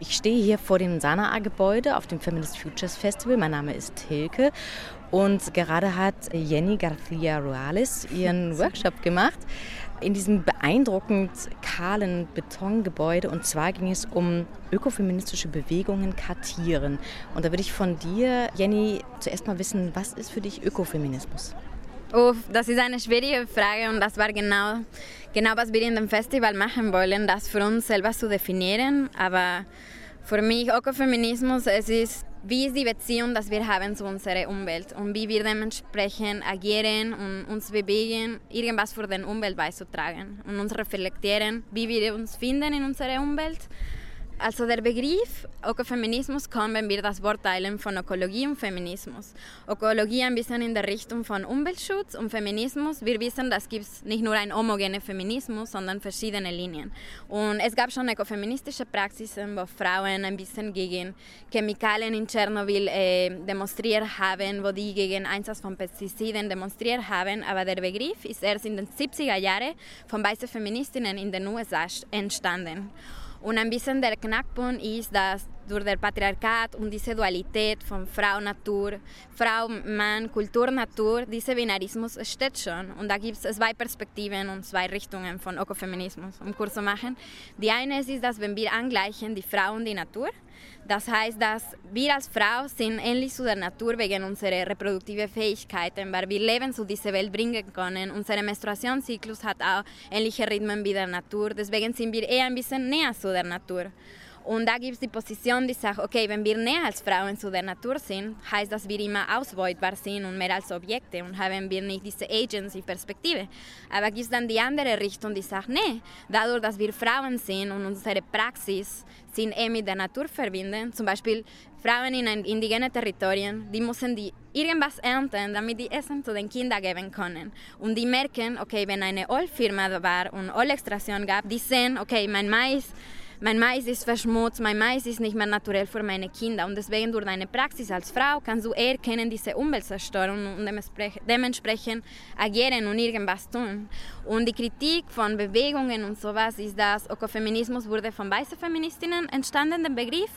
Ich stehe hier vor dem Sanaa-Gebäude auf dem Feminist Futures Festival. Mein Name ist Hilke und gerade hat Jenny García Ruales ihren Workshop gemacht in diesem beeindruckend kahlen Betongebäude. Und zwar ging es um ökofeministische Bewegungen kartieren. Und da würde ich von dir, Jenny, zuerst mal wissen, was ist für dich Ökofeminismus? Uff, das ist eine schwierige Frage und das war genau, genau was wir in dem Festival machen wollen, das für uns selber zu definieren. Aber für mich Ökofeminismus, es ist wie ist die Beziehung, die wir haben zu unserer Umwelt und wie wir dementsprechend agieren und uns bewegen, irgendwas für die Umwelt beizutragen und uns reflektieren, wie wir uns finden in unserer Umwelt also der Begriff Ökofeminismus kommt, wenn wir das Wort teilen von Ökologie und Feminismus. Ökologie ein bisschen in der Richtung von Umweltschutz und Feminismus. Wir wissen, dass es nicht nur einen homogenen Feminismus, sondern verschiedene Linien. Und es gab schon ökofeministische Praxisen, wo Frauen ein bisschen gegen Chemikalien in Tschernobyl äh, demonstriert haben, wo die gegen Einsatz von Pestiziden demonstriert haben. Aber der Begriff ist erst in den 70er Jahren von weißen Feministinnen in den USA entstanden. Und ein bisschen der Knackpunkt ist, dass und diese Dualität von Frau, Natur, Frau, Mann, Kultur, Natur, dieser Binarismus steht schon. Und da gibt es zwei Perspektiven und zwei Richtungen von Ökofeminismus, um kurz zu machen. Die eine ist, dass wenn wir angleichen die Frau und die Natur, das heißt, dass wir als Frau sind ähnlich zu der Natur wegen unserer reproduktiven Fähigkeiten, weil wir Leben zu dieser Welt bringen können. Unser Menstruationszyklus hat auch ähnliche Rhythmen wie der Natur, deswegen sind wir eher ein bisschen näher zu der Natur. Und da gibt es die Position, die sagt, okay, wenn wir näher als Frauen zu der Natur sind, heißt das, wir immer ausbeutbar sind und mehr als Objekte und haben wir nicht diese Agency-Perspektive. Aber gibt es dann die andere Richtung, die sagt, nee, dadurch, dass wir Frauen sind und unsere Praxis sind eh mit der Natur verbinden, zum Beispiel Frauen in indigenen Territorien, die müssen die irgendwas ernten, damit die Essen zu den Kindern geben können. Und die merken, okay, wenn eine Ölfirma war und Ölextraktion gab, die sehen, okay, mein Mais mein Mais ist verschmutzt, mein Mais ist nicht mehr naturell für meine Kinder. Und deswegen durch deine Praxis als Frau kannst du erkennen diese Umweltzerstörung und dementsprechend agieren und irgendwas tun. Und die Kritik von Bewegungen und sowas ist, dass Ökofeminismus wurde von weißen Feministinnen entstanden, der Begriff,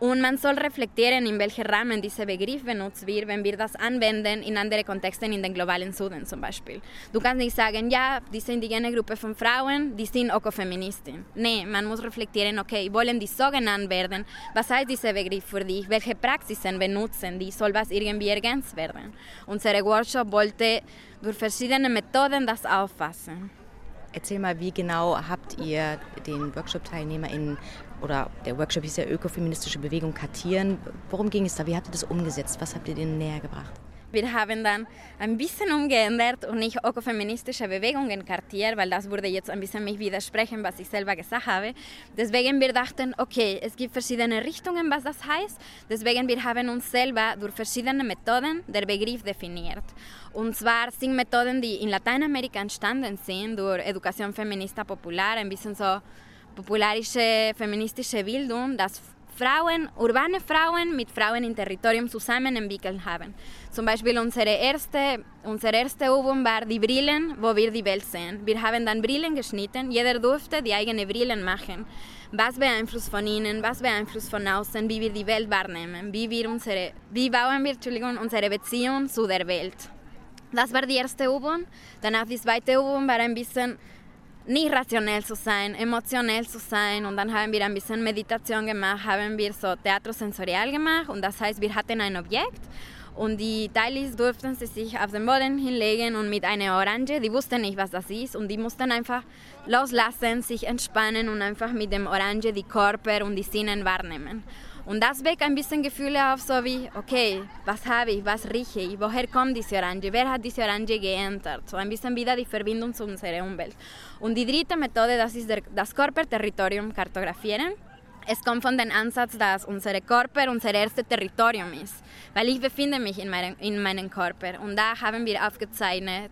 und man soll reflektieren, in welchem Rahmen dieser Begriff benutzt wird, wenn wir das anwenden in andere Kontexte, in den globalen Süden zum Beispiel. Du kannst nicht sagen, ja, diese indigene Gruppe von Frauen, die sind Ökofeministin. Nee, man muss reflektieren, okay, wollen die so genannt werden? Was heißt dieser Begriff für dich? Welche Praxisen benutzen die? Soll was irgendwie ergänzt werden? Unser Workshop wollte durch verschiedene Methoden das auffassen. Erzähl mal, wie genau habt ihr den Workshop-TeilnehmerInnen oder der Workshop hieß ja Ökofeministische Bewegung kartieren. Worum ging es da? Wie habt ihr das umgesetzt? Was habt ihr denen näher gebracht? Wir haben dann ein bisschen umgeändert und nicht ökofeministische Bewegungen kartiert, weil das würde jetzt ein bisschen mich widersprechen, was ich selber gesagt habe. Deswegen wir dachten, okay, es gibt verschiedene Richtungen, was das heißt. Deswegen wir haben uns selber durch verschiedene Methoden der Begriff definiert. Und zwar sind Methoden, die in Lateinamerika entstanden sind durch Education Feminista Popular, ein bisschen so popularische feministische Bildung, das Frauen, urbane Frauen mit Frauen im Territorium zusammen entwickelt haben. Zum Beispiel unsere erste, unsere erste Übung war die Brillen, wo wir die Welt sehen. Wir haben dann Brillen geschnitten, jeder durfte die eigene Brillen machen. Was beeinflusst von innen, was beeinflusst von außen, wie wir die Welt wahrnehmen, wie, wir unsere, wie bauen wir Entschuldigung, unsere Beziehung zu der Welt. Das war die erste Übung. Danach die zweite Übung war ein bisschen nicht rationell zu sein, emotionell zu sein. Und dann haben wir ein bisschen Meditation gemacht, haben wir so Teatro sensorial gemacht. Und das heißt, wir hatten ein Objekt und die Teilis durften sie sich auf den Boden hinlegen und mit einer Orange, die wussten nicht, was das ist, und die mussten einfach loslassen, sich entspannen und einfach mit dem Orange die Körper und die Sinnen wahrnehmen. Und das weckt ein bisschen Gefühle auf, so wie, okay, was habe ich, was rieche ich, woher kommt diese Orange, wer hat diese Orange geändert? So ein bisschen wieder die Verbindung zu unserer Umwelt. Und die dritte Methode, das ist der, das Körperterritorium kartografieren. Es kommt von dem Ansatz, dass unser Körper unser erstes Territorium ist, weil ich befinde mich in, meinem, in meinem Körper und da haben wir aufgezeichnet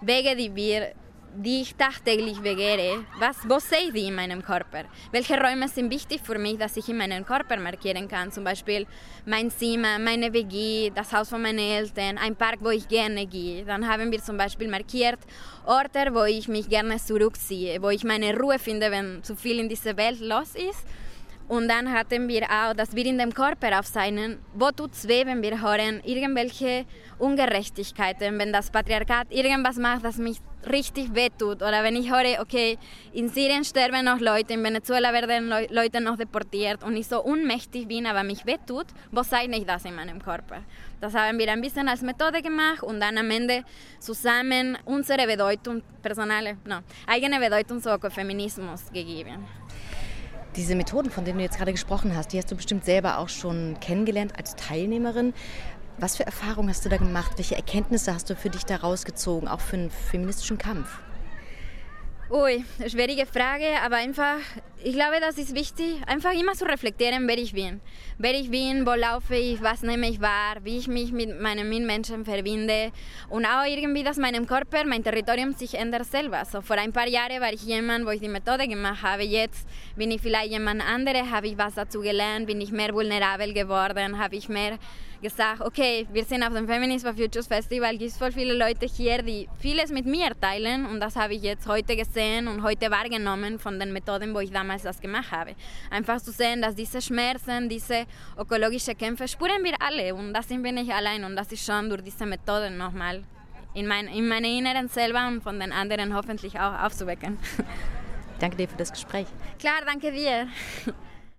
Wege, die wir die ich tagtäglich begehre, was, wo sehe ich in meinem Körper? Welche Räume sind wichtig für mich, dass ich in meinem Körper markieren kann? Zum Beispiel mein Zimmer, meine WG, das Haus von meinen Eltern, ein Park, wo ich gerne gehe. Dann haben wir zum Beispiel markiert Orte, wo ich mich gerne zurückziehe, wo ich meine Ruhe finde, wenn zu viel in dieser Welt los ist Und dann hatten wir auch, dass wir in dem Körper aufzeichnen, wo tut es weh, wenn wir hören, irgendwelche Ungerechtigkeiten, wenn das Patriarchat irgendwas macht, das mich richtig wehtut. Oder wenn ich höre, okay, in Syrien sterben noch Leute, in Venezuela werden Leute noch deportiert und ich so unmächtig bin, aber mich wehtut, wo zeichne ich das in meinem Körper? Das haben wir ein bisschen als Methode gemacht und dann am Ende zusammen unsere Bedeutung, personale, no, eigene Bedeutung zu Ökofeminismus gegeben. Diese Methoden, von denen du jetzt gerade gesprochen hast, die hast du bestimmt selber auch schon kennengelernt als Teilnehmerin. Was für Erfahrungen hast du da gemacht? Welche Erkenntnisse hast du für dich daraus gezogen, auch für einen feministischen Kampf? Ui, schwierige Frage, aber einfach, ich glaube, das ist wichtig, einfach immer zu reflektieren, wer ich bin. Wer ich bin, wo laufe ich, was nehme ich wahr, wie ich mich mit meinen Mitmenschen verbinde und auch irgendwie, dass meinem Körper, mein Territorium sich ändert selber. So, vor ein paar Jahren war ich jemand, wo ich die Methode gemacht habe, jetzt bin ich vielleicht jemand anderes, habe ich was dazu gelernt, bin ich mehr vulnerabel geworden, habe ich mehr gesagt, okay, wir sind auf dem Feminist for Futures Festival, gibt voll viele Leute hier, die vieles mit mir teilen und das habe ich jetzt heute gesehen und heute wahrgenommen von den Methoden, wo ich damals das gemacht habe. Einfach zu sehen, dass diese Schmerzen, diese ökologischen Kämpfe spüren wir alle und das sind wir nicht allein und das ist schon durch diese Methoden nochmal in, mein, in meine Inneren selber und von den anderen hoffentlich auch aufzuwecken. Danke dir für das Gespräch. Klar, danke dir.